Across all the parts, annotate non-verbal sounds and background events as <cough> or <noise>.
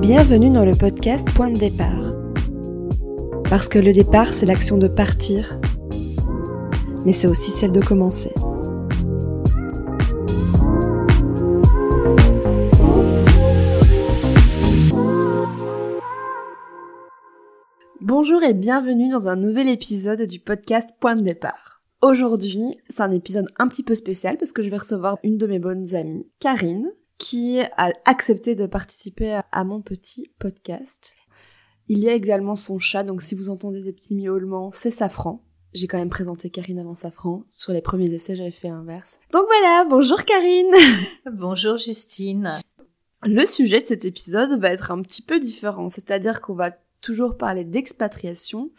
Bienvenue dans le podcast Point de départ. Parce que le départ, c'est l'action de partir, mais c'est aussi celle de commencer. Bonjour et bienvenue dans un nouvel épisode du podcast Point de départ. Aujourd'hui, c'est un épisode un petit peu spécial parce que je vais recevoir une de mes bonnes amies, Karine, qui a accepté de participer à mon petit podcast. Il y a également son chat, donc si vous entendez des petits miaulements, c'est Safran. J'ai quand même présenté Karine avant Safran. Sur les premiers essais, j'avais fait l'inverse. Donc voilà, bonjour Karine <laughs> Bonjour Justine Le sujet de cet épisode va être un petit peu différent, c'est-à-dire qu'on va toujours parler d'expatriation,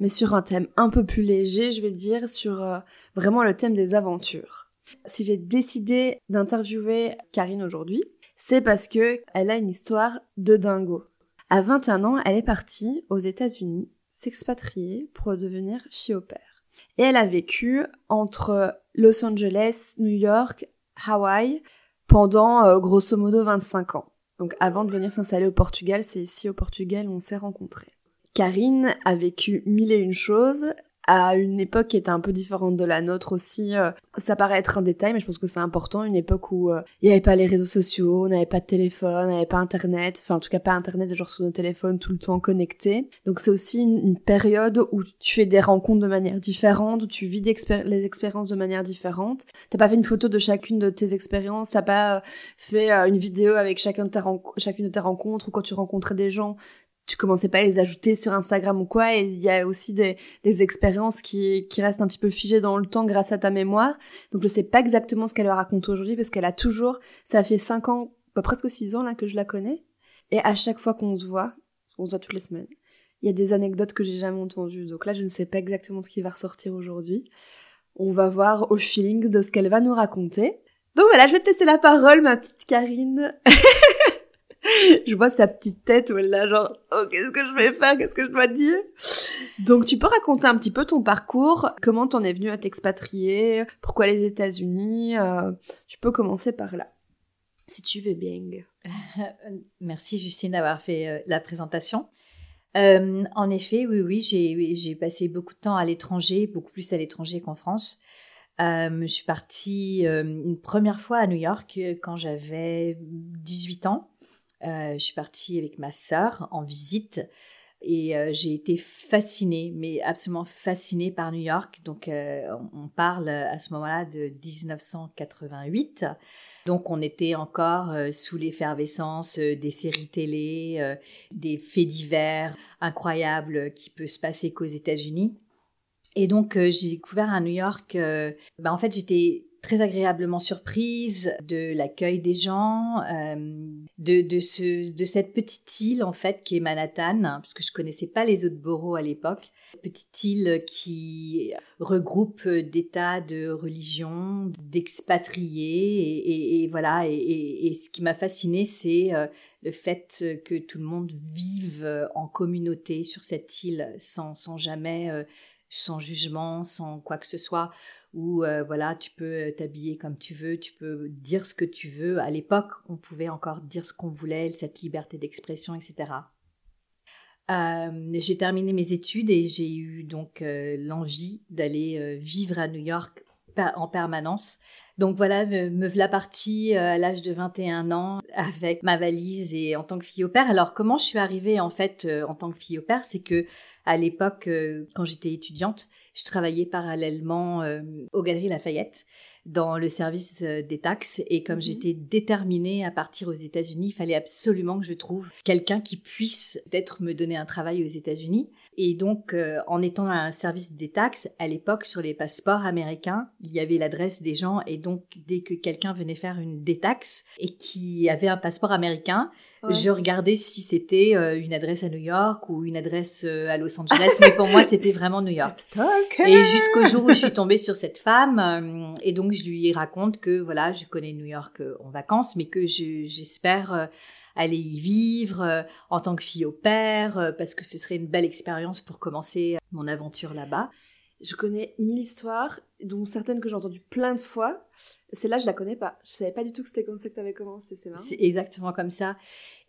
mais sur un thème un peu plus léger, je vais dire, sur euh, vraiment le thème des aventures. Si j'ai décidé d'interviewer Karine aujourd'hui, c'est parce que elle a une histoire de dingo. À 21 ans, elle est partie aux États-Unis s'expatrier pour devenir fille au père. Et elle a vécu entre Los Angeles, New York, Hawaï pendant euh, grosso modo 25 ans. Donc avant de venir s'installer au Portugal, c'est ici au Portugal où on s'est rencontrés. Karine a vécu mille et une choses, à une époque qui était un peu différente de la nôtre aussi. Euh, ça paraît être un détail, mais je pense que c'est important. Une époque où euh, il n'y avait pas les réseaux sociaux, on n'avait pas de téléphone, on n'avait pas Internet, enfin en tout cas pas Internet genre sur nos téléphones tout le temps connectés. Donc c'est aussi une, période où tu fais des rencontres de manière différente, où tu vis les expériences de manière différente. T'as pas fait une photo de chacune de tes expériences, t'as pas euh, fait une vidéo avec de tes, chacune de tes rencontres, ou quand tu rencontrais des gens, tu commençais pas à les ajouter sur Instagram ou quoi, et il y a aussi des, des expériences qui, qui restent un petit peu figées dans le temps grâce à ta mémoire. Donc je sais pas exactement ce qu'elle raconte aujourd'hui parce qu'elle a toujours, ça fait cinq ans, bah, presque six ans là que je la connais, et à chaque fois qu'on se voit, on se voit toutes les semaines, il y a des anecdotes que j'ai jamais entendues. Donc là je ne sais pas exactement ce qui va ressortir aujourd'hui. On va voir au feeling de ce qu'elle va nous raconter. Donc voilà, je vais te laisser la parole, ma petite Karine. <laughs> <laughs> je vois sa petite tête où elle là genre oh qu'est-ce que je vais faire qu'est-ce que je dois dire? Donc tu peux raconter un petit peu ton parcours comment t'en es venu à t'expatrier pourquoi les États-Unis euh, tu peux commencer par là si tu veux bien. <laughs> Merci Justine d'avoir fait euh, la présentation. Euh, en effet oui oui j'ai passé beaucoup de temps à l'étranger beaucoup plus à l'étranger qu'en France. Je suis partie une première fois à New York quand j'avais 18 ans je suis partie avec ma sœur en visite et euh, j'ai été fascinée, mais absolument fascinée par New York. Donc euh, on parle à ce moment-là de 1988. Donc on était encore sous l'effervescence des séries télé, des faits divers incroyables qui peuvent se passer qu'aux États-Unis. Et donc j'ai découvert à New York, bah, en fait j'étais très agréablement surprise de l'accueil des gens, euh, de, de, ce, de cette petite île en fait qui est Manhattan, puisque je connaissais pas les autres boroughs à l'époque. Petite île qui regroupe des tas de religions, d'expatriés et, voilà. Et, ce qui m'a fasciné, c'est euh, le fait que tout le monde vive en communauté sur cette île sans, sans jamais, euh, sans jugement, sans quoi que ce soit où euh, voilà, tu peux euh, t'habiller comme tu veux, tu peux dire ce que tu veux. À l'époque, on pouvait encore dire ce qu'on voulait, cette liberté d'expression, etc. Euh, j'ai terminé mes études et j'ai eu donc l'envie d'aller vivre à New York en permanence. Donc voilà, me, me voilà partie à l'âge de 21 ans avec ma valise et en tant que fille au père. Alors comment je suis arrivée en fait en tant que fille au père, c'est que à l'époque quand j'étais étudiante, je travaillais parallèlement euh, aux Galeries Lafayette dans le service euh, des taxes et comme mhm. j'étais déterminée à partir aux États-Unis, il fallait absolument que je trouve quelqu'un qui puisse peut-être me donner un travail aux États-Unis. Et donc, euh, en étant à un service des taxes, à l'époque, sur les passeports américains, il y avait l'adresse des gens. Et donc, dès que quelqu'un venait faire une détaxe et qui avait un passeport américain, je regardais si c'était euh, une adresse à New York ou une adresse euh, à Los Angeles. Mais pour moi, <laughs> c'était vraiment New York. Et jusqu'au jour où je suis tombée sur cette femme, et donc je lui raconte que voilà, je connais New York en vacances, mais que j'espère aller y vivre euh, en tant que fille au père, euh, parce que ce serait une belle expérience pour commencer mon aventure là-bas. je connais mille histoires, dont certaines que j'ai entendues plein de fois. Celle-là, je la connais pas. Je savais pas du tout que c'était comme ça que tu avais commencé, c'est C'est exactement comme ça.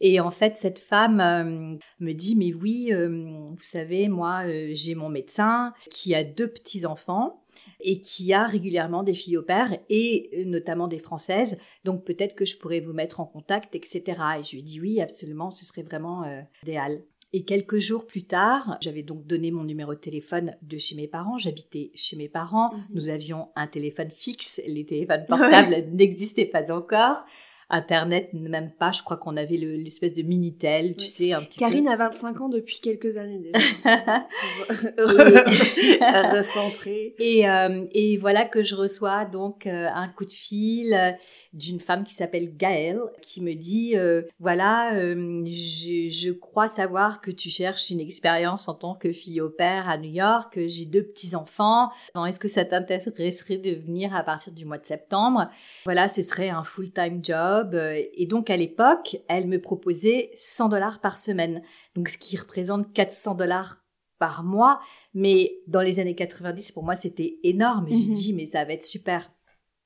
Et en fait, cette femme euh, me dit, mais oui, euh, vous savez, moi, euh, j'ai mon médecin qui a deux petits-enfants et qui a régulièrement des filles au père et notamment des françaises. Donc peut-être que je pourrais vous mettre en contact, etc. Et je lui dis oui, absolument, ce serait vraiment idéal. Et quelques jours plus tard, j'avais donc donné mon numéro de téléphone de chez mes parents. J'habitais chez mes parents. Mhm. Nous avions un téléphone fixe. Les téléphones <laughs> portables n'existaient pas encore. Internet, même pas. Je crois qu'on avait l'espèce de Minitel, tu sais, un petit Karine a 25 ans depuis quelques années déjà. <laughs> Recentrée. Et, euh, et voilà que je reçois donc euh, un coup de fil euh, d'une femme qui s'appelle Gaëlle, qui me dit, voilà, je, je, crois savoir que tu cherches une expérience en tant que fille au père à New York. J'ai deux petits-enfants. Est-ce que ça t'intéresserait de venir à partir du mois de septembre? Voilà, ce serait un full-time job euh, et donc à l'époque, elle me proposait 100 dollars par semaine, donc ce qui représente 400 dollars par mois. Mais dans les années 90, pour moi, c'était énorme. J'ai mhm. dit, mais ça va être super.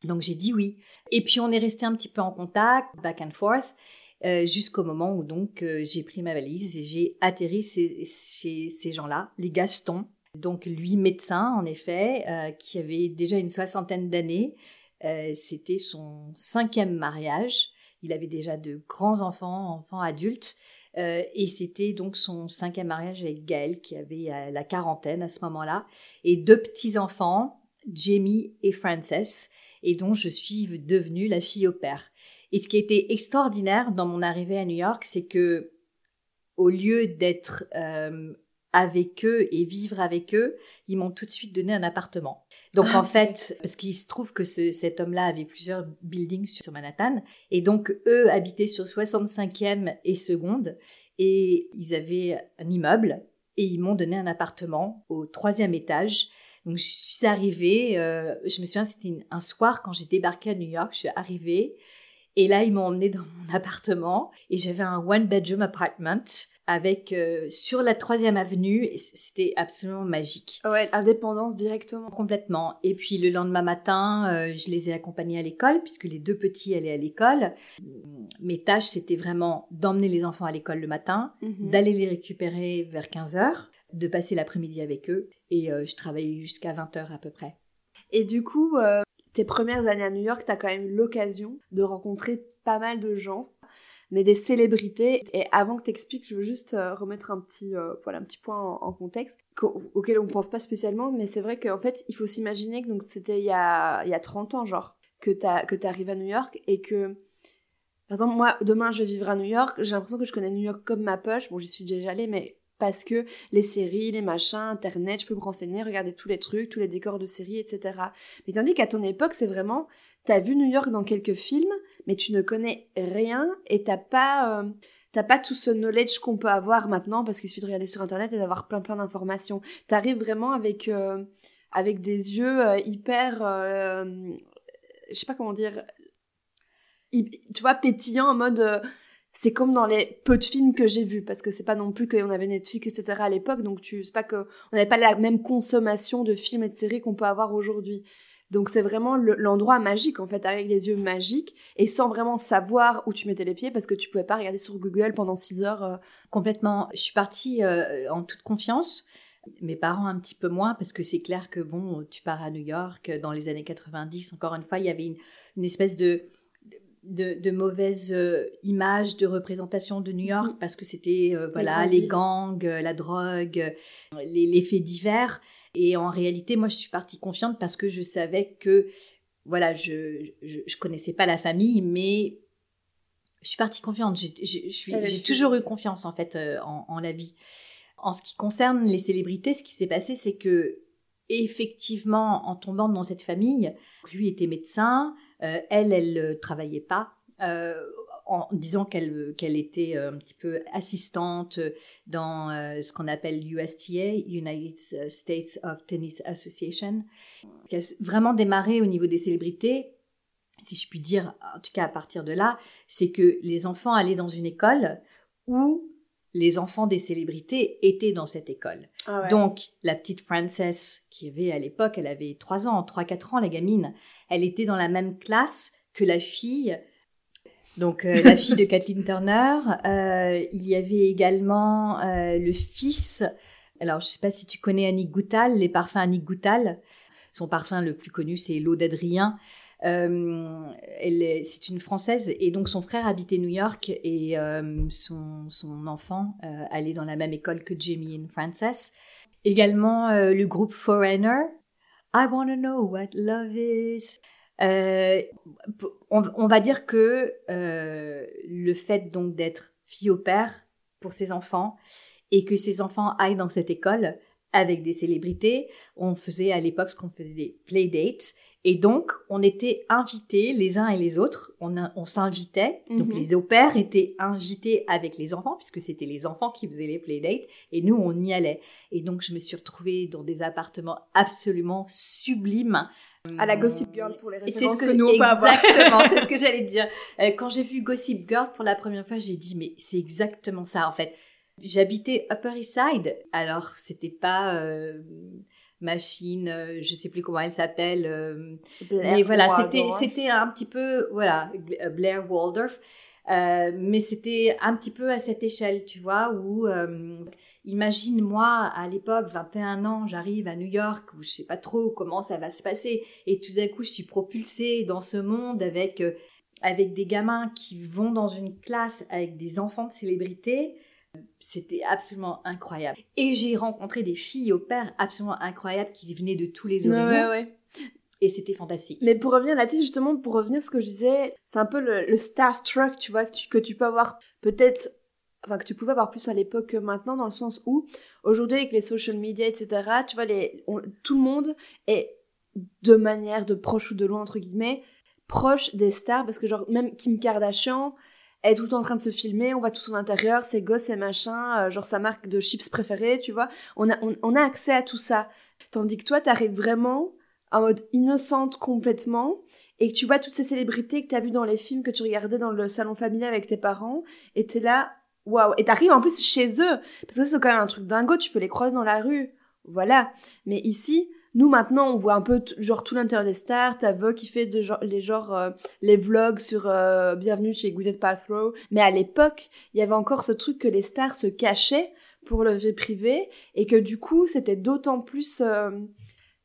Donc j'ai dit oui. Et puis on est resté un petit peu en contact, back and forth, euh, jusqu'au moment où donc euh, j'ai pris ma valise et j'ai atterri chez ces gens-là, les Gaston. Donc lui médecin en effet, qui avait déjà une soixantaine d'années, euh, c'était son cinquième mariage. Il avait déjà de grands enfants, enfants adultes. Euh, et c'était donc son cinquième mariage avec Gaël, qui avait euh, la quarantaine à ce moment-là, et deux petits-enfants, Jamie et Frances, et dont je suis devenue la fille au père. Et ce qui était extraordinaire dans mon arrivée à New York, c'est que au lieu d'être avec eux et vivre avec eux, ils m'ont tout de suite donné un appartement. Donc en fait, parce qu'il se trouve que cet homme-là avait plusieurs buildings sur Manhattan, et donc eux habitaient sur 65e et seconde, et ils avaient un immeuble, et ils m'ont donné un appartement au troisième étage. Donc je suis arrivée, euh, je me souviens c'était un soir quand j'ai débarqué à New York, je suis arrivée, et là ils m'ont emmenée dans mon <laughs> appartement, et j'avais un one bedroom apartment avec euh, sur la troisième avenue. C'était absolument magique. Ouais, indépendance directement. Complètement. Et puis le lendemain matin, euh, je les ai accompagnés à l'école puisque les deux petits allaient à l'école. Mes tâches, c'était vraiment d'emmener les enfants à l'école le matin, mhm. d'aller les récupérer vers 15 heures, de passer l'après-midi avec eux. Et euh, je travaillais jusqu'à 20 heures à peu près. Et du coup, tes premières années à New York, tu as quand même l'occasion de rencontrer pas mal de gens mais des célébrités. Et avant que t'expliques, je veux juste euh, remettre un petit, euh, voilà, un petit point en, contexte auquel on pense pas spécialement, mais c'est vrai qu'en fait, il faut s'imaginer que c'était il y a, il y a 30 ans, genre, que t'as, que t'arrives à New York et que, par exemple, moi, demain, je vais vivre à New York, j'ai l'impression que je connais New York comme ma poche. Bon, j'y suis déjà allée, mais parce que les séries, les machins, internet, je peux me renseigner, regarder tous les trucs, tous les décors de séries, etc. Mais tandis qu'à ton époque, c'est vraiment, t'as vu New York dans quelques films, mais tu ne connais rien et t'as pas, euh, t'as pas tout ce knowledge qu'on peut avoir maintenant parce qu'il suffit de regarder sur internet et d'avoir plein plein d'informations. T'arrives vraiment avec, euh, avec des yeux euh, hyper, je sais pas comment dire, tu vois, pétillants en mode c'est comme dans les peu de films que j'ai vus parce que c'est pas non plus qu'on avait Netflix etc à l'époque donc tu c'est pas que on n'avait pas la même consommation de films et de séries qu'on peut avoir aujourd'hui donc c'est vraiment l'endroit magique en fait, avec les yeux magiques et sans vraiment savoir où tu mettais les pieds parce que tu pouvais pas regarder sur Google pendant 6 heures. Euh. Complètement. Je suis partie euh, en toute confiance. Mes parents un petit peu moins parce que c'est clair que bon, tu pars à New York dans les années 90. Encore une fois, il y avait une, espèce de de, mauvaise euh, image de représentation de New York mm-hmm. parce que c'était voilà les, gangs, la drogue, les, les faits divers. Et en réalité, moi, je suis partie confiante parce que je savais que, voilà, je, je, connaissais pas la famille, mais je suis partie confiante. J'ai toujours eu confiance, en fait, euh, en, la vie. En ce qui concerne les célébrités, ce qui s'est passé, c'est que, effectivement, en tombant dans cette famille, lui était médecin, euh, elle, elle ne travaillait pas. Euh, en disant qu'elle qu'elle était euh, un petit peu assistante dans euh, ce qu'on appelle USTA, United States of Tennis Association, qui a vraiment démarré au niveau des célébrités, si je puis dire, en tout cas à partir de là, c'est que les enfants allaient dans une école où les enfants des célébrités étaient dans cette école. Ah ouais. Donc, la petite Frances, qui avait à l'époque, elle avait 3 ans, 3-4 ans, la gamine, elle était dans la même classe que la fille, donc euh, la fille de <laughs> Kathleen Turner. Euh, il y avait également euh, le fils, alors je sais pas si tu connais Annie Goutal, les parfums Annie Goutal. Son parfum le plus connu, c'est l'eau d'Adrien. Euh, elle est- c'est une Française et donc son frère habitait New York et euh, son, son enfant euh, allait dans la même école que Jamie et Frances. Également le groupe Foreigner. I wanna know what love is. Euh, on, on va dire que euh, le fait donc d'être fille au père pour ses enfants et que ses enfants aillent dans cette école avec des célébrités, on faisait à l'époque ce qu'on faisait des playdates et donc, on était invités les uns et les autres. On, a- on s'invitait. Donc, Mhm. les au-pairs étaient invités avec les enfants, puisque c'était les enfants qui faisaient les playdates. Et nous, on y allait. Et donc, je me suis retrouvée dans des appartements absolument sublimes. À la Gossip Girl pour les références ce que, que, nous on peut avoir. exactement, c'est ce que <laughs> j'allais dire. Euh, quand j'ai vu Gossip Girl pour la première fois, j'ai dit mais c'est exactement ça en fait. J'habitais Upper East Side, alors c'était pas euh, machine, euh, je sais plus comment elle s'appelle, euh, mais voilà, c'était c'était un petit peu voilà Gl- Blair Waldorf, euh, mais c'était un petit peu à cette échelle, tu vois, où euh, imagine moi à l'époque 21 ans, j'arrive à New York où je sais pas trop comment ça va se passer et tout d'un coup je suis propulsée dans ce monde avec euh, avec des gamins qui vont dans une classe avec des enfants de célébrités. C'était absolument incroyable. Et j'ai rencontré des filles au père absolument incroyables qui venaient de tous les horizons. ouais, ouais. Et c'était fantastique. Mais pour revenir là-dessus, justement, pour revenir à ce que je disais, c'est un peu le, le starstruck, tu vois, que tu, que tu peux avoir peut-être, enfin, que tu pouvais avoir plus à l'époque que maintenant, dans le sens où, aujourd'hui, avec les social media, etc., tu vois, les, on- tout le monde est, de manière de proche ou de loin, entre guillemets, proche des stars, parce que, genre, même Kim Kardashian est tout le temps en train de se filmer, on voit tout son intérieur, ses gosses, ses machins, euh, genre sa marque de chips préférée, tu vois. On a, on, on a accès à tout ça. Tandis que toi, t'arrives vraiment en mode innocente complètement et que tu vois toutes ces célébrités que t'as vues dans les films que tu regardais dans le salon familial avec tes parents et t'es là waouh et t'arrives en plus chez eux parce que c'est quand même un truc dingo tu peux les croiser dans la rue voilà mais ici nous maintenant on voit un peu genre tout l'intérieur des stars t'as Vogue qui fait de genre, les genre euh, les vlogs sur euh, bienvenue chez Gwyneth Paltrow mais à l'époque il y avait encore ce truc que les stars se cachaient pour le vie privé et que du coup c'était d'autant plus euh,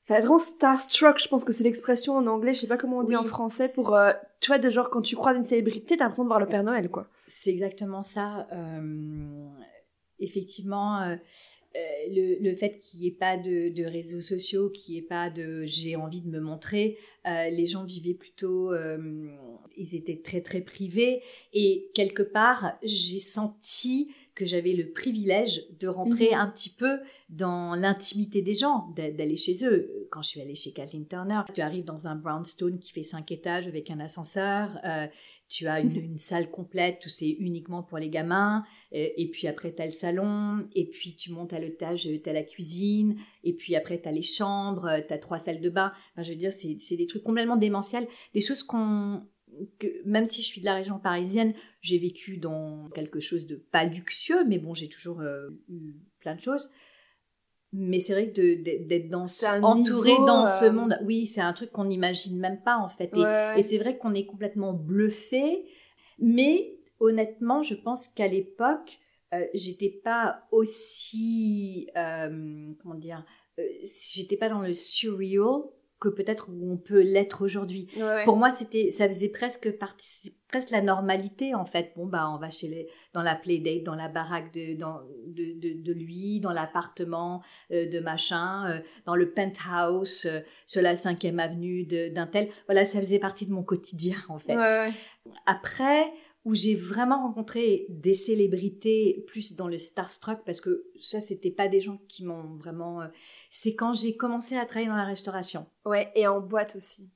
Enfin, vraiment starstruck, je pense que c'est l'expression en anglais, je sais pas comment on dit Oui. en français, pour, euh, tu vois, de genre quand tu croises une célébrité, t'as l'impression de voir le Père Noël, quoi. C'est exactement ça. Euh, effectivement, le, le fait qu'il n'y ait pas de, de réseaux sociaux, qu'il n'y ait pas de j'ai envie de me montrer, euh, les gens vivaient plutôt, euh, ils étaient très très privés et quelque part j'ai senti que j'avais le privilège de rentrer Mhm. un petit peu dans l'intimité des gens, d'a- d'aller chez eux. Quand je suis allée chez Kathleen Turner, tu arrives dans un brownstone qui fait cinq étages avec un ascenseur. euh, tu as une, salle complète où c'est uniquement pour les gamins, euh, et puis après tu as le salon, et puis tu montes à l'étage, tu as la cuisine, et puis après tu as les chambres, tu as trois salles de bain. Je veux dire, c'est des trucs complètement démentiels, des choses qu'on que même si je suis de la région parisienne, j'ai vécu dans quelque chose de pas luxueux, mais bon, j'ai toujours euh, eu plein de choses. Mais c'est vrai que d'être dans entouré niveau, dans euh, ce monde, oui, c'est un truc qu'on n'imagine même pas en fait. Et, Ouais. et c'est vrai qu'on est complètement bluffé, mais honnêtement, je pense qu'à l'époque, euh, j'étais pas aussi, euh, comment dire, euh, j'étais pas dans le surreal que peut-être où on peut l'être aujourd'hui. Ouais, ouais. Pour moi, c'était, ça faisait presque partie, presque la normalité en fait. Bon bah, on va chez les, dans la playdate, dans la baraque de, dans, de, de, de lui, dans l'appartement euh, de machin, euh, dans le penthouse euh, sur la cinquième avenue de- d'un tel. Voilà, ça faisait partie de mon quotidien en fait. Ouais. Après, où j'ai vraiment rencontré des célébrités plus dans le starstruck parce que ça, c'était pas des gens qui m'ont vraiment. euh, c'est quand j'ai commencé à travailler dans la restauration Ouais, et en boîte aussi.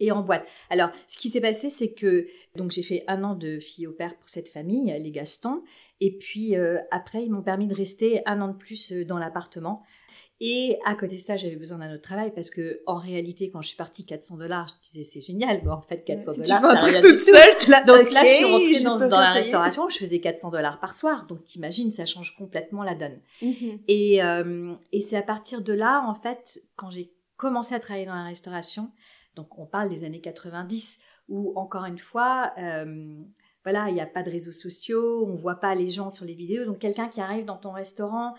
et en boîte. Alors, ce qui s'est passé, c'est que donc j'ai fait un an de fille au père pour cette famille, les Gaston, et puis euh, après ils m'ont permis de rester un an de plus euh, dans l'appartement. Et à côté de ça, j'avais besoin d'un autre travail parce que en réalité, quand je suis partie 400 dollars, je disais c'est génial, mais en fait 400 dollars, tu fais un truc toute seule, là, donc là, je suis rentrée dans, dans la restauration, je faisais 400 dollars par soir, donc t'imagines, ça change complètement la donne. Mhm. Et, euh, et c'est à partir de là, en fait, quand j'ai commencé à travailler dans la restauration, donc on parle des années 90, où encore une fois, euh, voilà, il n'y a pas de réseaux sociaux, on voit pas les gens sur les vidéos, donc quelqu'un qui arrive dans ton restaurant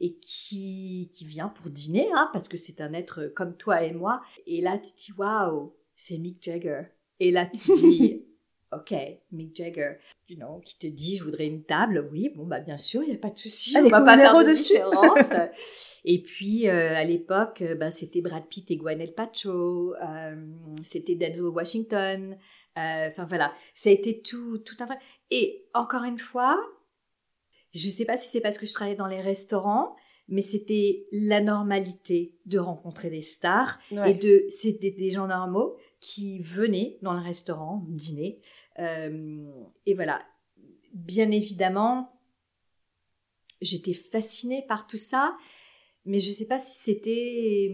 et qui, qui vient pour dîner, hein, parce que c'est un être comme toi et moi. Et là, tu te dis, waouh, c'est Mick Jagger. Et là, tu te dis, <laughs> ok, Mick Jagger, you know, qui te dit, je voudrais une table. Oui, bon, bah, bien sûr, il n'y a pas de souci. on va pas faire de différence. <laughs> et puis, euh, à l'époque, euh, bah, c'était Brad Pitt et Gwyneth Paltrow, euh, c'était Denzel Washington. Enfin, voilà. Ça a été tout, tout un Et encore une fois, je ne sais pas si c'est parce que je travaillais dans les restaurants, mais c'était la normalité de rencontrer des stars et de c'était des gens normaux qui venaient dans le restaurant dîner. Euh, et voilà. Bien évidemment j'étais fascinée par tout ça mais je ne sais pas si c'était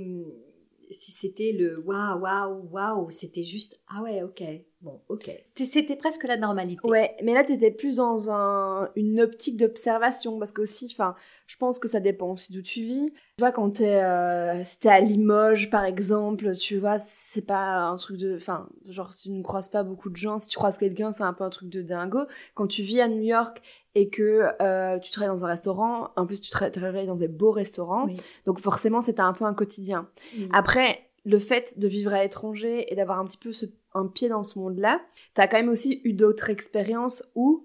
si c'était le waouh waouh waouh c'était juste ah ouais ok Bon, ok. C'était presque la normalité. Ouais, mais là, t'étais plus dans un, une optique d'observation, parce que aussi, enfin, je pense que ça dépend aussi d'où tu vis. Tu vois, quand t'es, euh, es à Limoges, par exemple, tu vois, c'est pas un truc de, enfin, genre, tu ne croises pas beaucoup de gens. Si tu croises quelqu'un, c'est un peu un truc de dingo. Quand tu vis à New York et que euh, tu travailles dans un restaurant, en plus, tu travailles dans des beaux restaurants, donc forcément, c'était un peu un quotidien. Après, le fait de vivre à l'étranger et d'avoir un petit peu ce un pied dans ce monde-là, t'as quand même aussi eu d'autres expériences où,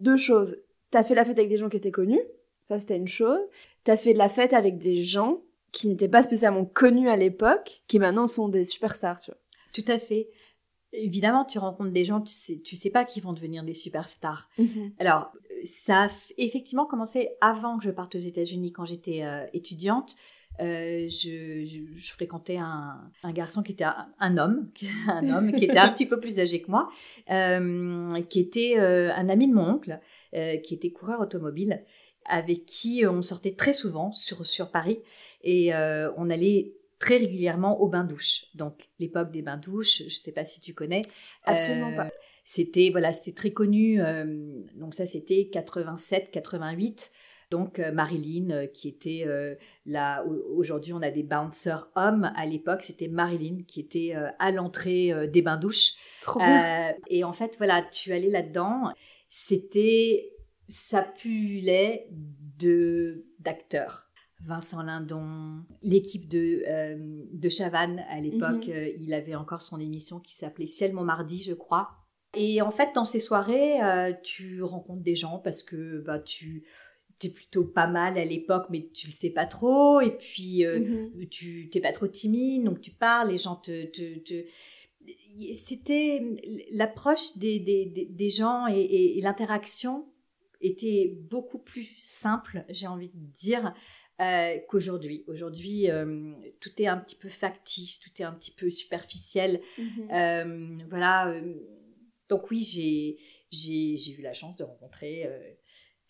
deux choses, t'as fait la fête avec des gens qui étaient connus, ça c'était une chose, t'as fait de la fête avec des gens qui n'étaient pas spécialement connus à l'époque, qui maintenant sont des superstars, tu vois. Tout à fait. Évidemment, tu rencontres des gens, tu sais, tu sais pas qui vont devenir des superstars. Mhm. Alors, ça a effectivement commencé avant que je parte aux États-Unis, quand j'étais euh, étudiante. Euh, je, fréquentais un, garçon qui était un, homme, <laughs> un homme qui était un <laughs> petit peu plus âgé que moi, euh, qui était euh, un ami de mon oncle, qui était coureur automobile, avec qui on sortait très souvent sur, sur Paris et on allait très régulièrement au bain-douche. Donc l'époque des bains-douches, je ne sais pas si tu connais. Absolument pas. C'était voilà, c'était très connu. donc ça, c'était 87, 88. Donc euh, Marilyn, euh, qui était euh, là, aujourd'hui on a des bouncers hommes, à l'époque c'était Marilyn qui était à l'entrée des bains-douches. Trop bien. Et en fait, voilà, tu allais là-dedans, c'était, ça de d'acteurs. Vincent Lindon, l'équipe de, de Chavannes à l'époque, mhm. il avait encore son émission qui s'appelait Ciel Montmardi, je crois. Et en fait, dans ces soirées, tu rencontres des gens parce que bah, tu, plutôt pas mal à l'époque, mais tu le sais pas trop. Et puis, euh, mhm. tu t'es pas trop timide, donc tu parles, les gens te... te, C'était l'approche des, des, des, gens et, l'interaction était beaucoup plus simple, j'ai envie de dire, euh, qu'aujourd'hui. Aujourd'hui, euh, tout est un petit peu factice, tout est un petit peu superficiel. Mhm. voilà. donc oui, j'ai j'ai eu la chance de rencontrer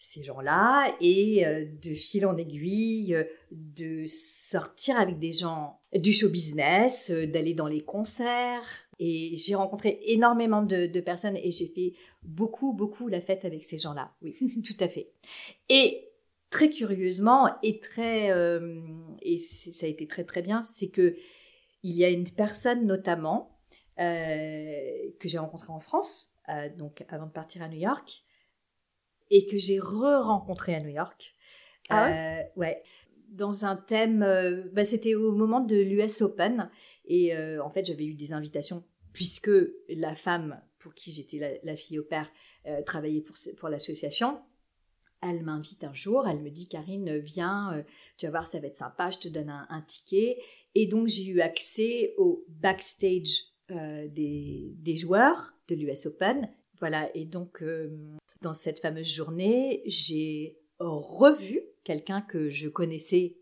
ces gens-là et euh, de fil en aiguille, euh, de sortir avec des gens du show business, euh, d'aller dans les concerts. Et j'ai rencontré énormément de, personnes et j'ai fait beaucoup, beaucoup la fête avec ces gens-là. Oui, <laughs> tout à fait. Et très curieusement et très et ça a été très très bien, c'est que il y a une personne notamment que j'ai rencontrée en France, donc avant de partir à New York, et que j'ai re-rencontré à New York. Ah ouais, euh, Dans un thème, euh, bah, c'était au moment de l'US Open et euh, en fait j'avais eu des invitations puisque la femme pour qui j'étais la, fille au père travaillait pour, pour l'association. Elle m'invite un jour, elle me dit Karine, viens, tu vas voir, ça va être sympa, je te donne un, ticket. Et donc j'ai eu accès au backstage des, des, joueurs de l'US Open. Voilà, et donc dans cette fameuse journée, j'ai revu quelqu'un que je connaissais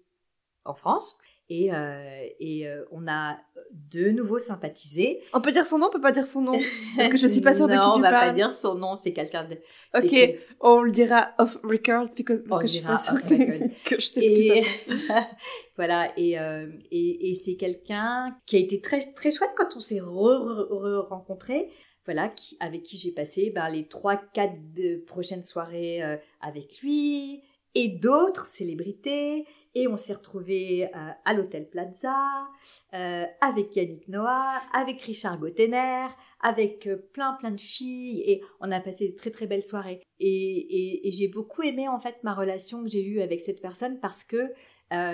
en France Et, euh, et euh, on a de nouveau sympathisé. On peut dire son nom, on peut pas dire son nom <laughs> Parce que je suis pas sûre de qui tu parles. on va pas dire son nom, c'est quelqu'un de... Ok, on le dira off record parce <laughs> que je suis pas sûre que, je sais et... <laughs> voilà, et, euh, et, et c'est quelqu'un qui a été très, très chouette quand on s'est re-rencontrés. Voilà, avec qui j'ai passé ben, les trois, quatre prochaines soirées euh, avec lui et d'autres célébrités et on s'est retrouvé euh, à l'hôtel Plaza euh, avec Yannick Noah, avec Richard Gottener, avec plein plein de filles et on a passé de très très belles soirées. Et, et, j'ai beaucoup aimé en fait ma relation que j'ai eue avec cette personne parce que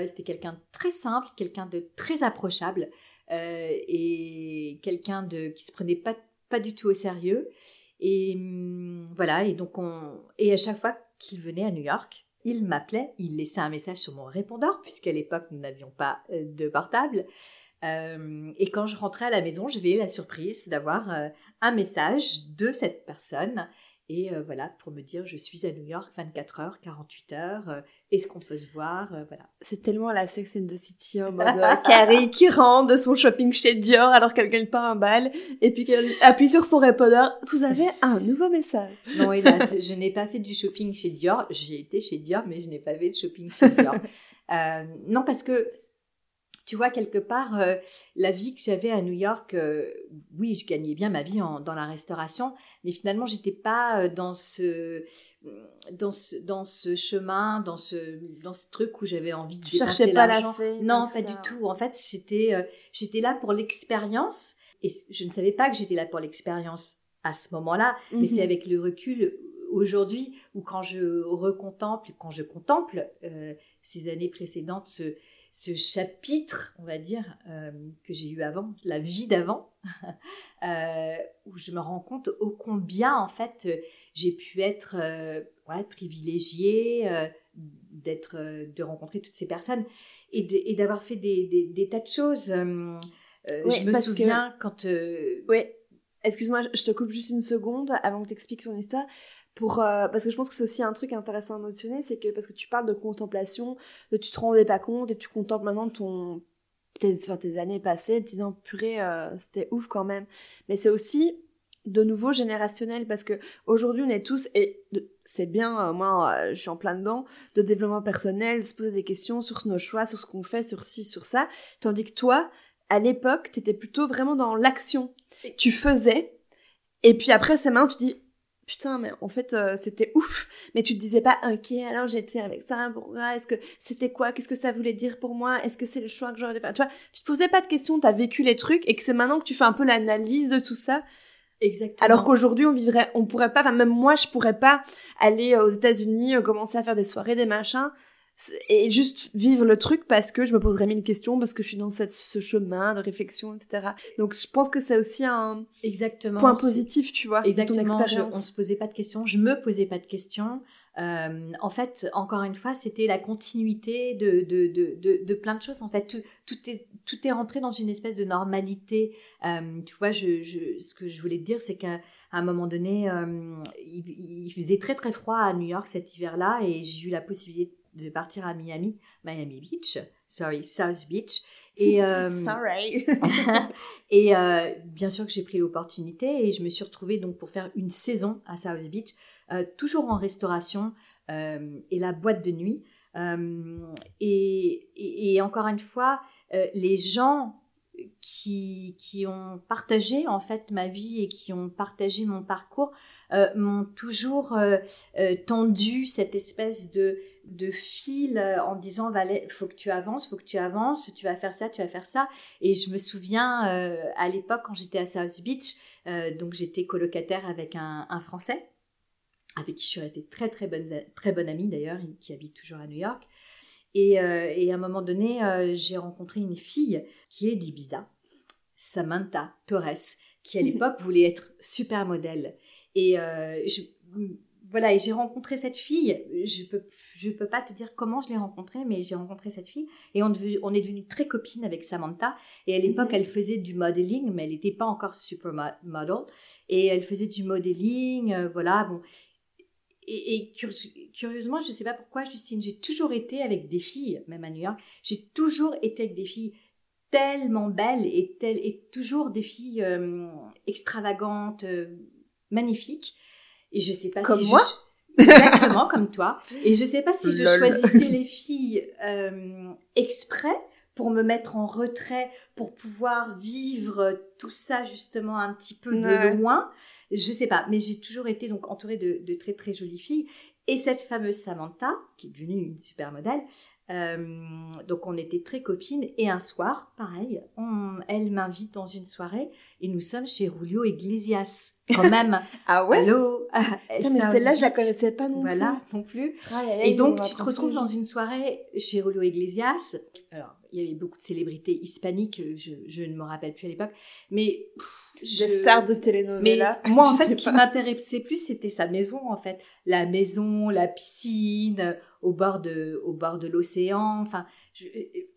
c'était quelqu'un de très simple, quelqu'un de très approchable et quelqu'un de qui se prenait pas pas du tout au sérieux. Et hum, voilà, et donc on et à chaque fois qu'il venait à New York, il m'appelait, il laissait un message sur mon répondeur, puisqu'à l'époque nous n'avions pas euh, de portable. Euh, et quand je rentrais à la maison, j'avais la surprise d'avoir euh, un message de cette personne. Et voilà, pour me dire, je suis à New York 24 heures, 48 heures, est-ce qu'on peut se voir Voilà. C'est tellement la Sex and the City en mode <laughs> Carrie qui rentre de son shopping chez Dior alors qu'elle gagne pas un bal et puis qu'elle appuie sur son répondeur. Vous avez un nouveau message. Non, hélas, je n'ai pas fait du shopping chez Dior. J'ai été chez Dior, mais je n'ai pas fait de shopping chez Dior. <laughs> euh, non, parce que tu vois, quelque part, euh, la vie que j'avais à New York, euh, oui, je gagnais bien ma vie dans la restauration, mais finalement, j'étais pas euh, dans ce, dans ce, dans ce chemin, dans ce, dans ce truc où j'avais envie de tu dépenser l'argent. Non, pas du tout. En fait, j'étais, j'étais là pour l'expérience, et je ne savais pas que j'étais là pour l'expérience à ce moment-là, mais c'est mhm. avec le recul aujourd'hui ou quand je recontemple, quand je contemple ces années précédentes, ce, ce chapitre, on va dire, euh, que j'ai eu avant, la vie d'avant, <laughs> euh, où je me rends compte au combien, en fait, j'ai pu être euh, ouais, privilégiée, d'être, de rencontrer toutes ces personnes et d'avoir fait des, des, tas de choses. je me souviens quand... Oui, excuse-moi, je te coupe juste une seconde avant que tu expliques son histoire pour euh, parce que je pense que c'est aussi un truc intéressant à mentionner c'est que parce que tu parles de contemplation de tu te rendais pas compte et tu contemples maintenant ton tes, tes années passées te disant purée euh, c'était ouf quand même. Mais c'est aussi de nouveau générationnel parce que aujourd'hui on est tous et c'est bien euh, moi je suis en plein dedans de développement personnel se poser des questions sur nos choix sur ce qu'on fait sur ci sur ça. Tandis que toi à l'époque t'étais plutôt vraiment dans l'action. Tu faisais et puis après c'est maintenant tu dis putain mais en fait euh, c'était ouf. Mais tu te disais pas ok alors j'étais avec ça pourquoi est-ce que c'était quoi qu'est-ce que ça voulait dire pour moi est-ce que c'est le choix que j'aurais fait? Tu vois tu te posais pas de questions t'as vécu les trucs et que c'est maintenant que tu fais un peu l'analyse de tout ça. Exactement. Alors qu'aujourd'hui, on vivrait, on pourrait pas, enfin, même moi, je pourrais pas aller aux États-Unis, euh, commencer à faire des soirées, des machins, et juste vivre le truc parce que je me poserais mille questions, parce que je suis dans cette, ce chemin de réflexion, etc. Donc je pense que c'est aussi un Exactement. point positif, tu vois, Exactement. ton expérience. on se posait pas de questions, je me posais pas de questions. Euh, en fait, encore une fois, c'était la continuité de, de, de, de, plein de choses. En fait, tout, tout, est, tout est rentré dans une espèce de normalité. Euh, tu vois, je, je, ce que je voulais te dire, c'est qu'à un moment donné, euh, il, il, faisait très très froid à New York cet hiver-là et j'ai eu la possibilité de partir à Miami, Miami Beach, sorry, South Beach. <laughs> Et, euh, sorry. <laughs> et euh, bien sûr que j'ai pris l'opportunité et je me suis retrouvée donc pour faire une saison à South Beach, euh, toujours en restauration et la boîte de nuit. Et, et, encore une fois, les gens qui, qui ont partagé en fait ma vie et qui ont partagé mon parcours m'ont toujours tendu cette espèce de de fil euh, en disant faut que tu avances, faut que tu avances, tu vas faire ça, tu vas faire ça. Et je me souviens euh, à l'époque quand j'étais à South Beach, euh, donc j'étais colocataire avec un, Français avec qui je suis restée très très bonne très bonne amie d'ailleurs, qui habite toujours à New York. Et, et à un moment donné, j'ai rencontré une fille qui est d'Ibiza, Samantha Torres, qui à l'époque voulait être super modèle. Et je, voilà, et j'ai rencontré cette fille. Je peux, je peux pas te dire comment je l'ai rencontrée, mais j'ai rencontré cette fille et on, on est devenus très copines avec Samantha. Et à l'époque, mhm. elle faisait du modeling, mais elle n'était pas encore super model. Et elle faisait du modeling, euh, voilà. Bon. et, curieusement, je ne sais pas pourquoi, Justine, j'ai toujours été avec des filles, même à New York, j'ai toujours été avec des filles tellement belles et, telles, et toujours des filles euh, extravagantes, euh, magnifiques. Et je sais pas comme si moi. Exactement <laughs> comme toi. Et je sais pas si je choisissais les filles euh, exprès pour me mettre en retrait, pour pouvoir vivre tout ça justement un petit peu de loin. Je sais pas, mais j'ai toujours été donc entourée de, de, très très jolies filles. Et cette fameuse Samantha, qui est devenue une super modèle, euh, donc on était très copines. Et un soir, pareil, on, elle m'invite dans une soirée et nous sommes chez Julio Iglesias, quand même. <laughs> ah ouais? Hello Mais celle-là, je la connaissais pas non voilà, plus. non plus. et donc tu te retrouves dans une soirée chez Julio Iglesias. Alors, il y avait beaucoup de célébrités hispaniques, je, je ne me rappelle plus à l'époque, mais... Des stars de télénovela. Mais moi, <laughs> en fait, ce qui m'intéressait plus, c'était sa maison, en fait. La maison, la piscine, au bord de, au bord de l'océan. Enfin,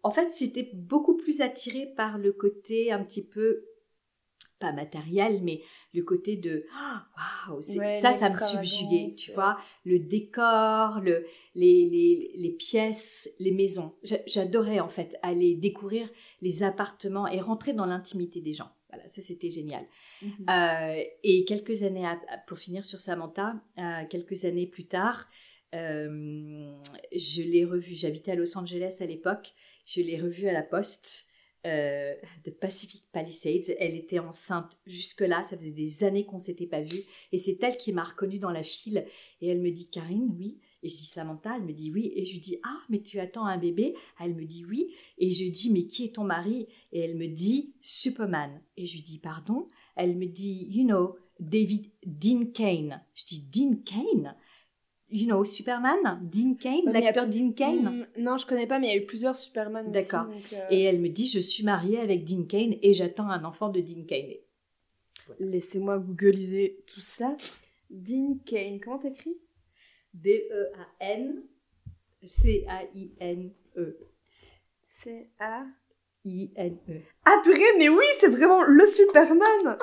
en fait, j'étais beaucoup plus attirée par le côté un petit peu, pas matériel, mais le côté de, waouh, ça, ça me subjuguait, tu vois. Le décor, le, les, les, les pièces, les maisons. J'adorais, en fait, aller découvrir les appartements et rentrer dans l'intimité des gens. Voilà, ça c'était génial. Mhm. Euh, et quelques années, pour finir sur Samantha, euh, quelques années plus tard, euh, je l'ai revue, j'habitais à Los Angeles à l'époque, je l'ai revue à la poste de Pacific Palisades. Elle était enceinte jusque-là, ça faisait des années qu'on s'était pas vu, et c'est elle qui m'a reconnue dans la file, et elle me dit, Karine, oui, et je dis Samantha, elle me dit oui. Et je lui dis ah mais tu attends un bébé? Elle me dit oui. Et je dis mais qui est ton mari? Et elle me dit Superman. Et je lui dis pardon? Elle me dit you know David Dean Kane. Je dis Dean Kane You know Superman Dean Kane L'acteur Dean Kane mm, Non je connais pas mais il y a eu plusieurs Superman D'accord. Euh, et elle me dit je suis mariée avec Dean Kane et j'attends un enfant de Dean Kane. Laissez-moi googliser tout ça. Dean Kane, comment t'écris? D-E-A-N-C-A-I-N-E. C-A-I-N-E. Ah purée, mais oui, c'est vraiment le Superman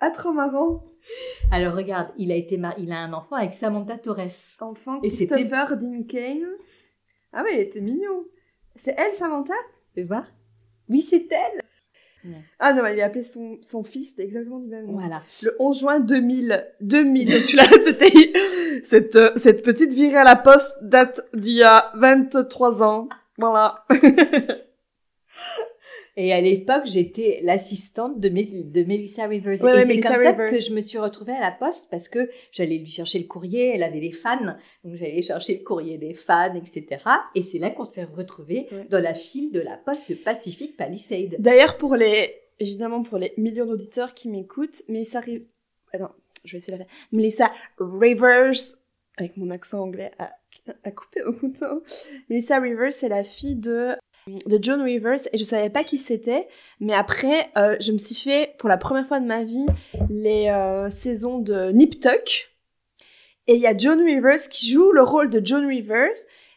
Ah, trop marrant Alors regarde, il a été il a un enfant avec Samantha Torres. Enfant Et Christopher Dean Kane. Ah ouais, il était mignon. C'est elle, Samantha? Fais voir? Oui, c'est elle ah non, il a appelé son, son fils, c'était exactement du même Voilà. Le 11 juin 2000. 2000, <laughs> tu l'as, c'était, cette, cette petite virée à la poste date d'il y a 23 ans. Voilà. <laughs> Et à l'époque, j'étais l'assistante de, de Melissa Rivers. et c'est comme ça que je me suis retrouvée à la poste parce que j'allais lui chercher le courrier. Elle avait des fans, donc j'allais chercher le courrier des fans, etc. Et c'est là qu'on s'est retrouvés dans la file de la poste de Pacific Palisade. D'ailleurs, pour les, évidemment, pour les millions d'auditeurs qui m'écoutent, Melissa Rivers, attends, je vais essayer de la faire. Melissa Rivers, avec mon accent anglais à, à couper au couteau. Melissa Rivers, c'est la fille de de John Rivers et je savais pas qui c'était mais après euh, je me suis fait pour la première fois de ma vie les euh, saisons de Nip Tuck. Et il y a John Rivers qui joue le rôle de John Rivers.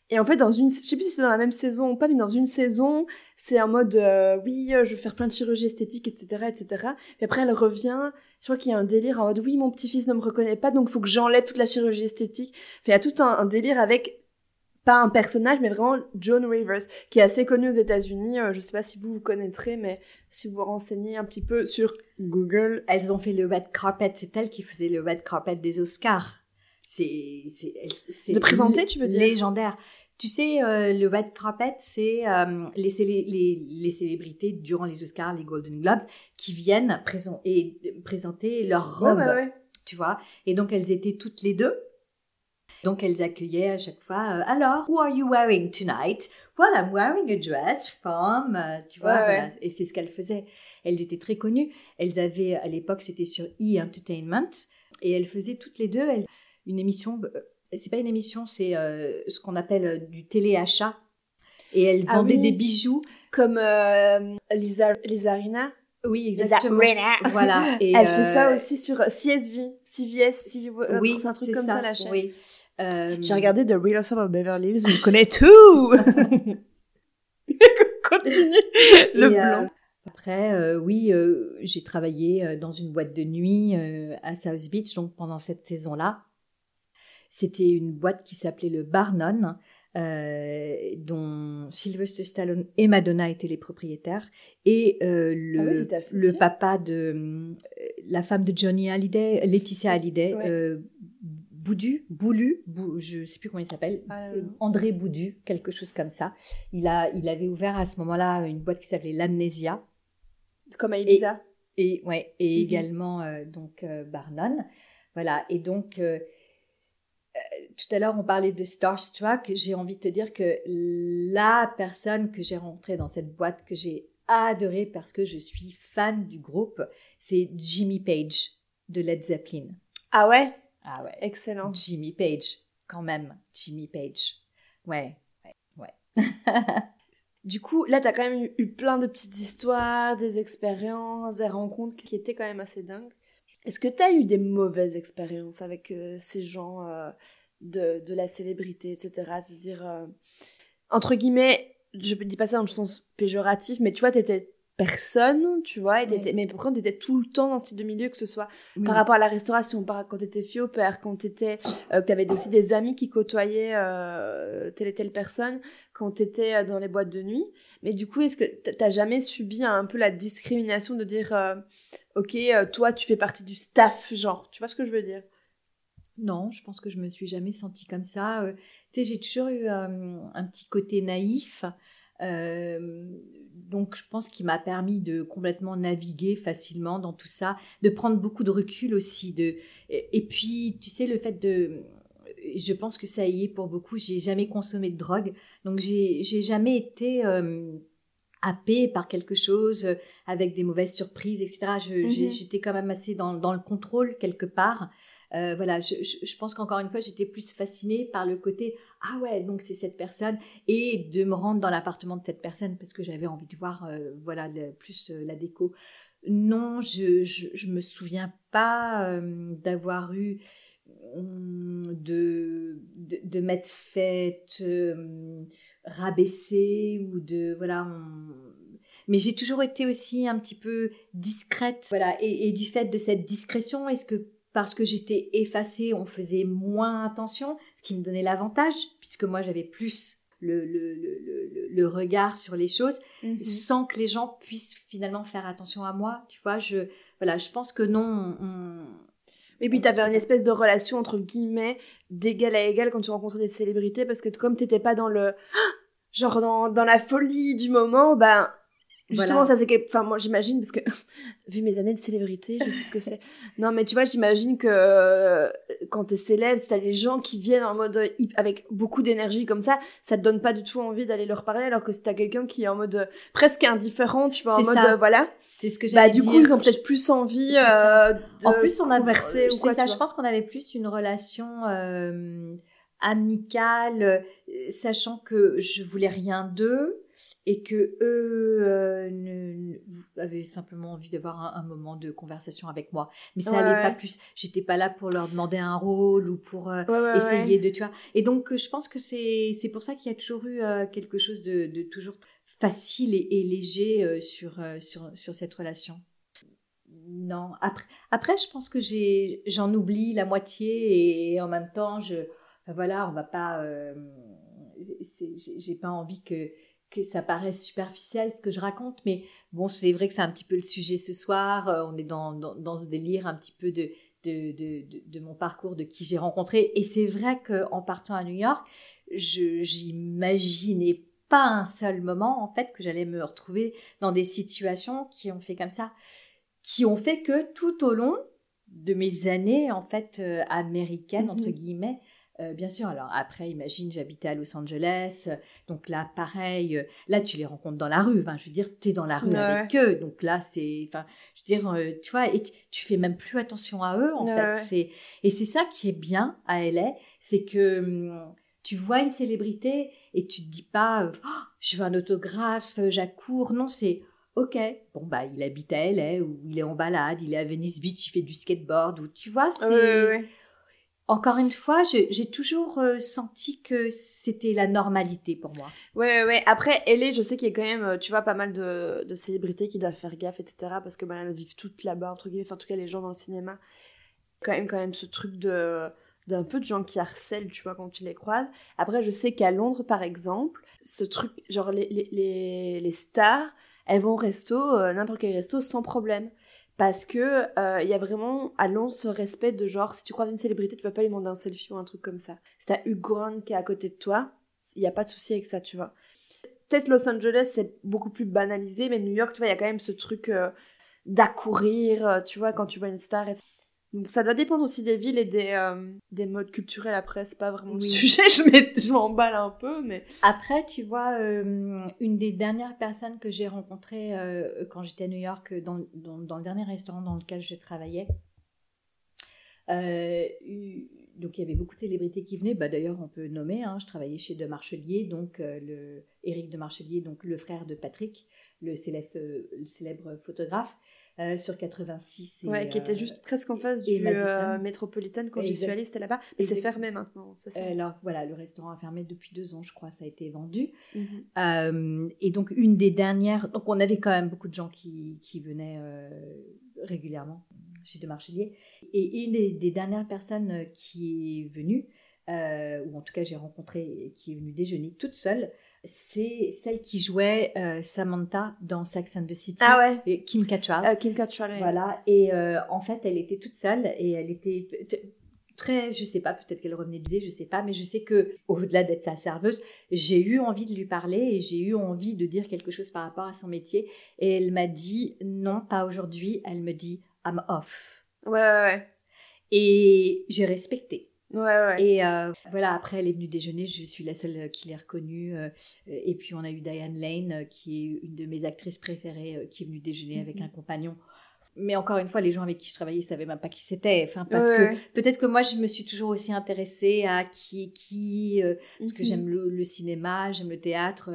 Et en fait dans une je sais plus si c'est dans la même saison ou pas mais dans une saison c'est en mode euh, oui je veux faire plein de chirurgie esthétique etc etc et après elle revient. Je crois qu'il y a un délire en mode oui mon petit-fils ne me reconnaît pas donc faut que j'enlève toute la chirurgie esthétique. Il y a tout un délire avec pas un personnage, mais vraiment John Rivers, qui est assez connu aux États-Unis. Euh, je sais pas si vous vous connaîtrez, mais si vous vous renseignez un petit peu sur Google. Elles ont fait le red carpet, c'est elle qui faisait le red carpet des Oscars. C'est, de présenter, tu veux dire? Légendaire. Tu sais, euh, le red carpet, c'est euh, les, les, les, célébrités durant les Oscars, les Golden Globes, qui viennent et présenter leur robe. Tu vois? Et donc, elles étaient toutes les deux donc elles accueillaient à chaque fois. Euh, Alors, who are you wearing tonight? Well, I'm wearing a dress from, euh, tu vois, voilà. et c'est ce qu'elles faisaient. Elles étaient très connues. Elles avaient, à l'époque, c'était sur E Entertainment, et elles faisaient toutes les deux une émission. Euh, c'est pas une émission, c'est ce qu'on appelle du téléachat. Et elles ah vendaient des bijoux. Comme Lisa, Lisa Rina oui, exactement. Voilà. <laughs> Et Elle fait ça aussi sur CSV, CVS, CVS oui, c'est un truc comme ça, la chaîne. Oui. Euh... J'ai regardé The Real Housewives of Beverly Hills, je <laughs> connais tout. <laughs> Continue. Le euh, blanc. après, euh, oui, euh, j'ai travaillé dans une boîte de nuit à South Beach, donc pendant cette saison-là. c'était une boîte qui s'appelait le Barnon, euh, dont Sylvester Stallone et Madonna étaient les propriétaires, et euh, le, Ah oui, le papa de euh, la femme de Johnny Hallyday, Laetitia Hallyday, Ouais. euh, Boudu, Boulu, Bou- je sais plus comment il s'appelle, Ah, André Boudu, quelque chose comme ça. Il a, il avait ouvert à ce moment-là une boîte qui s'appelait l'Amnésia. Comme à Ibiza. Et, ouais, et Mhm. également euh, donc euh, Barnon. Voilà, et donc euh, tout à l'heure on parlait de Starstruck. J'ai envie de te dire que la personne que j'ai rencontrée dans cette boîte que j'ai adorée parce que je suis fan du groupe, c'est Jimmy Page de Led Zeppelin. Ah ouais? Ah ouais, Excellent. Jimmy Page, quand même, Jimmy Page. Ouais, ouais, ouais. <laughs> Du coup, là, t'as quand même eu, plein de petites histoires, des expériences, des rencontres qui étaient quand même assez dingues. Est-ce que t'as eu des mauvaises expériences avec euh, ces gens euh, de, de la célébrité, etc. De dire, euh, entre guillemets, je dis pas ça dans le sens péjoratif, mais tu vois, t'étais personne, tu vois, et Ouais. mais pourquoi t'étais tout le temps dans ce type de milieu, que ce soit Oui. par rapport à la restauration, par, quand t'étais fille au père, quand t'étais, euh, que t'avais aussi des amis qui côtoyaient euh, telle et telle personne, quand t'étais euh, dans les boîtes de nuit. Mais du coup, est-ce que t'as jamais subi un peu la discrimination de dire, euh, ok, euh, toi, tu fais partie du staff, genre, tu vois ce que je veux dire? Non, je pense que je me suis jamais sentie comme ça. Euh, tu sais, j'ai toujours eu euh, un petit côté naïf. euh, donc, je pense qu'il m'a permis de complètement naviguer facilement dans tout ça, de prendre beaucoup de recul aussi. De... Et, et puis, tu sais, le fait de. Je pense que ça y est pour beaucoup. J'ai jamais consommé de drogue. Donc, j'ai jamais été happée par quelque chose avec des mauvaises surprises, etc. Mhm. J'étais quand même assez dans, dans le contrôle quelque part. Euh, voilà, je, je- pense qu'encore une fois, j'étais plus fascinée par le côté ah ouais, donc c'est cette personne et de me rendre dans l'appartement de cette personne parce que j'avais envie de voir euh, voilà plus euh, la déco. Non, je, je, me souviens pas d'avoir eu hum, de, de, de m'être faite euh, rabaisser ou de voilà mais j'ai toujours été aussi un petit peu discrète voilà et du fait de cette discrétion est-ce que parce que j'étais effacée on faisait moins attention ce qui me donnait l'avantage puisque moi j'avais plus le, le, le, le- le regard sur les choses sans que les gens puissent finalement faire attention à moi tu vois je voilà je pense que non on- Et puis t'avais une espèce de relation entre guillemets d'égal à égal quand tu rencontrais des célébrités parce que comme t'étais pas dans le <gasps> genre dans, dans la folie du moment, ben justement Voilà. ça c'est que enfin moi j'imagine parce que <laughs> vu mes années de célébrité, je sais ce que c'est. <laughs> Non mais tu vois, j'imagine que euh, quand t'es célèbre, si t'as des gens qui viennent en mode euh, avec beaucoup d'énergie comme ça, ça te donne pas du tout envie d'aller leur parler alors que si t'as quelqu'un qui est en mode euh, presque indifférent, tu vois en mode euh, voilà. c'est ce que Bah j'allais du dire coup, ils ont peut-être plus envie euh, de En plus, on avait, converser ou c'est quoi, ça, je pense qu'on avait plus une relation euh, amicale, sachant que je voulais rien d'eux et que eux euh, ne- ne- avaient simplement envie d'avoir un, un moment de conversation avec moi. Mais ça Ouais, allait pas plus. J'étais pas là pour leur demander un rôle ou pour euh, Ouais, essayer de, tu vois. Et donc, euh, je pense que c'est c'est pour ça qu'il y a toujours eu euh, quelque chose de, de toujours facile et, et léger euh, sur, sur, sur cette relation. Non, après, après je pense que j'ai j'en oublie la moitié et, en même temps, je, enfin, voilà, on va pas, euh, c'est- j'ai j'ai pas envie que que ça paraisse superficiel ce que je raconte, mais bon, c'est vrai que c'est un petit peu le sujet ce soir. euh, on est dans, dans, dans ce délire un petit peu de, de, de, de, de mon parcours, de qui j'ai rencontré. Et c'est vrai qu'en partant à New York, je j'imaginais pas un seul moment, en fait, que j'allais me retrouver dans des situations qui ont fait comme ça, qui ont fait que tout au long de mes années, en fait, euh, américaines, entre Mhm. guillemets, euh, bien sûr, alors après, imagine, j'habitais à Los Angeles, donc là, pareil, euh, là, tu les rencontres dans la rue, enfin, je veux dire, tu es dans la rue Ouais, avec eux, donc là, c'est, enfin, je veux dire, euh, tu vois, et tu, tu fais même plus attention à eux, en Ouais, fait, c'est, et c'est ça qui est bien à LA, c'est que hum, tu vois une célébrité et tu te dis pas, Oh, je veux un autographe, j'accours, non, c'est, ok, bon, bah, il habite à LA, ou il est en balade, il est à Venice Beach, il fait du skateboard, ou tu vois, c'est, ouais. Encore une fois, j'ai toujours euh, senti que c'était la normalité pour moi. Ouais, ouais, ouais. Après, LA, je sais qu'il y a quand même, euh, tu vois, pas mal de, de célébrités qui doivent faire gaffe, etc. Parce que ben, elles vivent toutes là-bas, entre guillemets. En tout cas, les gens dans le cinéma. Quand même, quand même, ce truc de d'un peu de gens qui harcèlent, tu vois, quand tu les croises. Après, je sais qu'à Londres, par exemple, ce truc, genre les, les, les, stars, elles vont au resto, euh, n'importe quel resto, sans problème. Parce que euh, il y a vraiment à ce respect de genre, si tu croises une célébrité, tu vas pas lui demander un selfie ou un truc comme ça. Si t'as Hugh Grant qui est à côté de toi, il n'y a pas de souci avec ça, tu vois. Peut-être Los Angeles, c'est beaucoup plus banalisé, mais New York, tu vois, il y a quand même ce truc euh, d'accourir, tu vois, quand tu vois une star. Et donc ça doit dépendre aussi des villes et des, euh, des modes culturels. Après, c'est pas vraiment le sujet, <laughs> je m'emballe un peu. mais Après, tu vois, euh, une des dernières personnes que j'ai rencontrées euh, quand j'étais à New York, dans, dans, dans, le dernier restaurant dans lequel je travaillais, donc il y avait beaucoup de célébrités qui venaient. Bah, D'ailleurs, on peut nommer, hein, je travaillais chez De Marchelier, donc le, Éric De Marchelier, donc le frère de Patrick, le célèbre, le célèbre photographe. Euh, sur 86. Et, ouais, qui était juste presque en face du euh, Métropolitain quand j'y suis allée, c'était là-bas. Et c'est fermé maintenant. Ça, Alors voilà, le restaurant a fermé depuis deux ans, je crois, ça a été vendu. Mhm. Euh, et donc une des dernières, donc on avait quand même beaucoup de gens qui, qui venaient régulièrement chez De Marchelier. Et une des, des dernières personnes qui est venue, ou en tout cas j'ai rencontré, qui est venue déjeuner toute seule, c'est celle qui jouait euh, Samantha dans Sex and the City. Ah ouais. Et Kim Cattrall. Euh, Kim Cattrall. Voilà. Et euh, en fait, elle était toute seule et elle était très, je sais pas, peut-être qu'elle revenait d'idée, je sais pas, mais je sais que au-delà d'être sa serveuse, j'ai eu envie de lui parler et j'ai eu envie de dire quelque chose par rapport à son métier. Et elle m'a dit non, pas aujourd'hui. Elle me dit I'm off. Ouais, ouais, ouais. Et j'ai respecté. Ouais, ouais. Et euh, voilà, après, elle est venue déjeuner. Je suis la seule qui l'ait reconnue. Euh, et puis, on a eu Diane Lane, euh, qui est une de mes actrices préférées, qui est venue déjeuner avec mhm. un compagnon. Mais encore une fois, les gens avec qui je travaillais ne savaient même pas qui c'était. Enfin, parce que peut-être que moi, je me suis toujours aussi intéressée à qui est qui, parce que mhm. j'aime le, cinéma, j'aime le théâtre.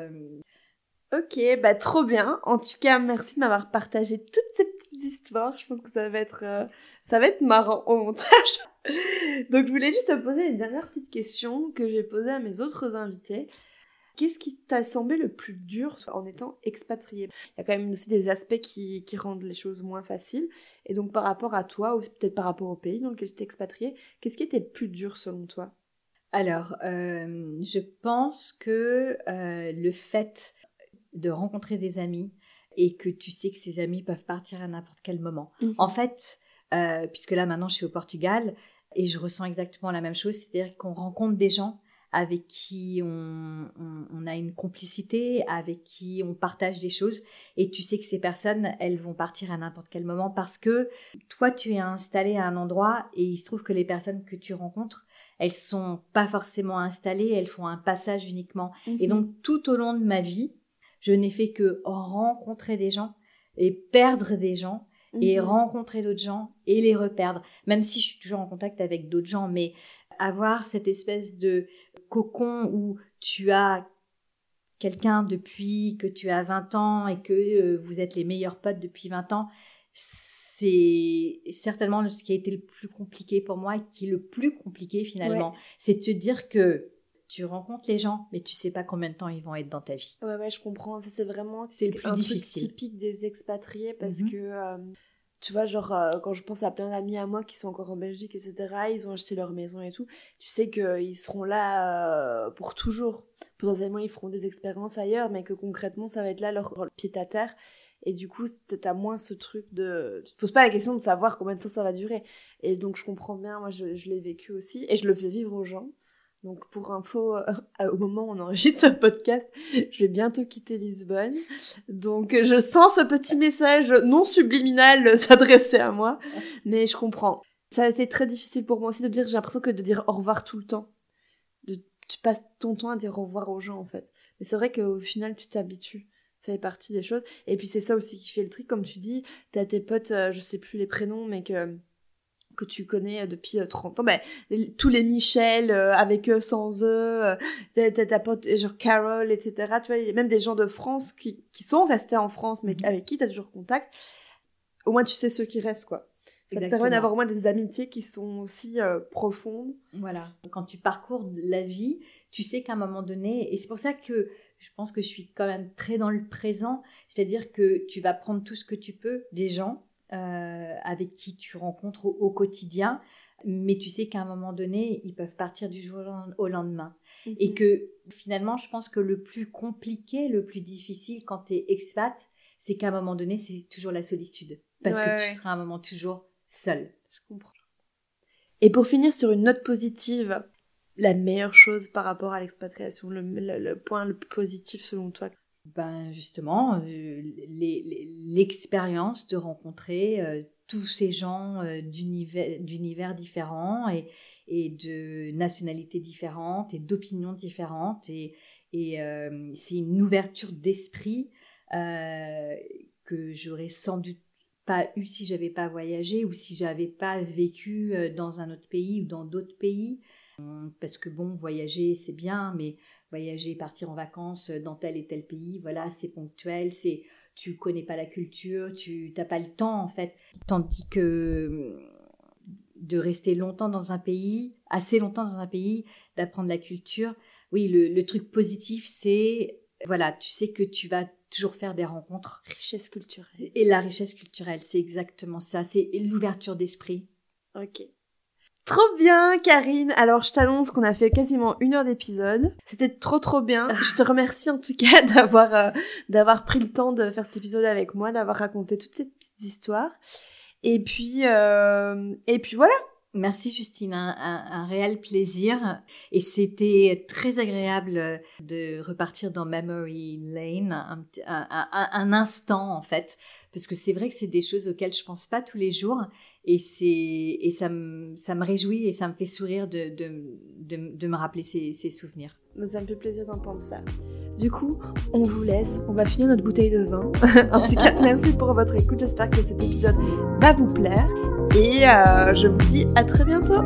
Ok, bah trop bien. En tout cas, merci de m'avoir partagé toutes ces petites histoires. Je pense que ça va être, ça va être marrant au montage. Donc, je voulais juste te poser une dernière petite question que j'ai posée à mes autres invités. Qu'est-ce qui t'a semblé le plus dur en étant expatrié? Il y a quand même aussi des aspects qui, rendent les choses moins faciles. Et donc, par rapport à toi, ou peut-être par rapport au pays dans lequel tu t'es expatrié, qu'est-ce qui était le plus dur selon toi? Alors, euh, je pense que euh, le fait de rencontrer des amis et que tu sais que ces amis peuvent partir à n'importe quel moment. Mhm. En fait, euh, puisque là maintenant je suis au Portugal, et je ressens exactement la même chose, c'est-à-dire qu'on rencontre des gens avec qui on, on, a une complicité, avec qui on partage des choses, et tu sais que ces personnes, elles vont partir à n'importe quel moment parce que toi, tu es installé à un endroit et il se trouve que les personnes que tu rencontres, elles sont pas forcément installées, elles font un passage uniquement. Et mhm. donc, tout au long de ma vie, je n'ai fait que rencontrer des gens et perdre des gens et mhm. rencontrer d'autres gens et les reperdre. Même si je suis toujours en contact avec d'autres gens, mais avoir cette espèce de cocon où tu as quelqu'un depuis que tu as 20 ans et que euh, vous êtes les meilleurs potes depuis 20 ans, c'est certainement ce qui a été le plus compliqué pour moi et qui est le plus compliqué finalement. C'est de te dire que tu rencontres les gens, mais tu sais pas combien de temps ils vont être dans ta vie. Ouais, ouais, je comprends. Ça, c'est vraiment c'est le plus un difficile. Truc typique des expatriés parce mhm. que, euh, tu vois, genre, euh, quand je pense à plein d'amis à moi qui sont encore en Belgique, etc., ils ont acheté leur maison et tout, tu sais qu'ils seront là euh, pour toujours. Potentiellement, ils feront des expériences ailleurs, mais que concrètement, ça va être là leur, pied à terre. Et du coup, t'as moins ce truc de... Tu te poses pas la question de savoir combien de temps ça va durer. Et donc, je comprends bien, moi, je, je l'ai vécu aussi. Et je le fais vivre aux gens. Donc pour info, euh, <laughs> au moment où on enregistre ce podcast, je vais bientôt quitter Lisbonne. Donc je sens ce petit message non subliminal <laughs> s'adresser à moi, mais je comprends. Ça a été très difficile pour moi aussi de dire, j'ai l'impression que de dire au revoir tout le temps. De, tu passes ton temps à dire au revoir aux gens en fait. Mais c'est vrai qu'au final tu t'habitues. Ça fait partie des choses. Et puis c'est ça aussi qui fait le tri, comme tu dis, t'as tes potes, euh, je sais plus les prénoms, mais que que tu connais depuis 30 euh, ans, ben, tous les Michel, euh, avec eux, sans eux, euh, ta pote, genre Carol, etc. Tu vois, il y a même des gens de France qui, qui sont restés en France, mais mhm. avec qui tu as toujours contact. Au moins, tu sais ceux qui restent, quoi. Ça te permet d'avoir au moins des amitiés qui sont aussi profondes. Voilà. Quand tu parcours la vie, tu sais qu'à un moment donné, et c'est pour ça que je pense que je suis quand même très dans le présent, c'est-à-dire que tu vas prendre tout ce que tu peux des gens, euh, avec qui tu rencontres au, quotidien. Mais tu sais qu'à un moment donné, ils peuvent partir du jour au lendemain. Et mhm. que finalement, je pense que le plus compliqué, le plus difficile quand tu es expat, c'est qu'à un moment donné, c'est toujours la solitude. Parce que tu seras à un moment toujours seul. Je comprends. Et pour finir sur une note positive, la meilleure chose par rapport à l'expatriation, le, point le plus positif selon toi Ben justement, euh, l'expérience de rencontrer euh, tous ces gens euh, d'univers différents et, et de nationalités différentes et d'opinions différentes. Et, et c'est une ouverture d'esprit que j'aurais sans doute pas eu si j'avais pas voyagé ou si j'avais pas vécu dans un autre pays ou dans d'autres pays. Parce que bon, voyager, c'est bien, mais voyager, partir en vacances dans tel et tel pays, voilà, c'est ponctuel, c'est tu connais pas la culture, tu n'as pas le temps en fait. Tandis que de rester longtemps dans un pays, assez longtemps dans un pays, d'apprendre la culture, oui, le, truc positif, c'est voilà, tu sais que tu vas toujours faire des rencontres. Richesse culturelle. Et la richesse culturelle, c'est exactement ça, c'est l'ouverture d'esprit. Ok. Trop bien, Karine. Alors, je t'annonce qu'on a fait quasiment une heure d'épisode. C'était trop trop bien. Je te remercie en tout cas <laughs> d'avoir euh, d'avoir pris le temps de faire cet épisode avec moi, d'avoir raconté toutes ces petites histoires. Et puis euh, et puis voilà. Merci Justine, un, un, réel plaisir et c'était très agréable de repartir dans Memory Lane un, un, un instant en fait parce que c'est vrai que c'est des choses auxquelles je pense pas tous les jours et c'est et ça me ça me réjouit et ça me fait sourire de de, de, de me rappeler ces, ces souvenirs. Ça me fait plaisir d'entendre ça. Du coup, on vous laisse, on va finir notre bouteille de vin. <laughs> en tout cas, <laughs> merci pour votre écoute. J'espère que cet épisode va vous plaire et euh, je vous dis à très bientôt.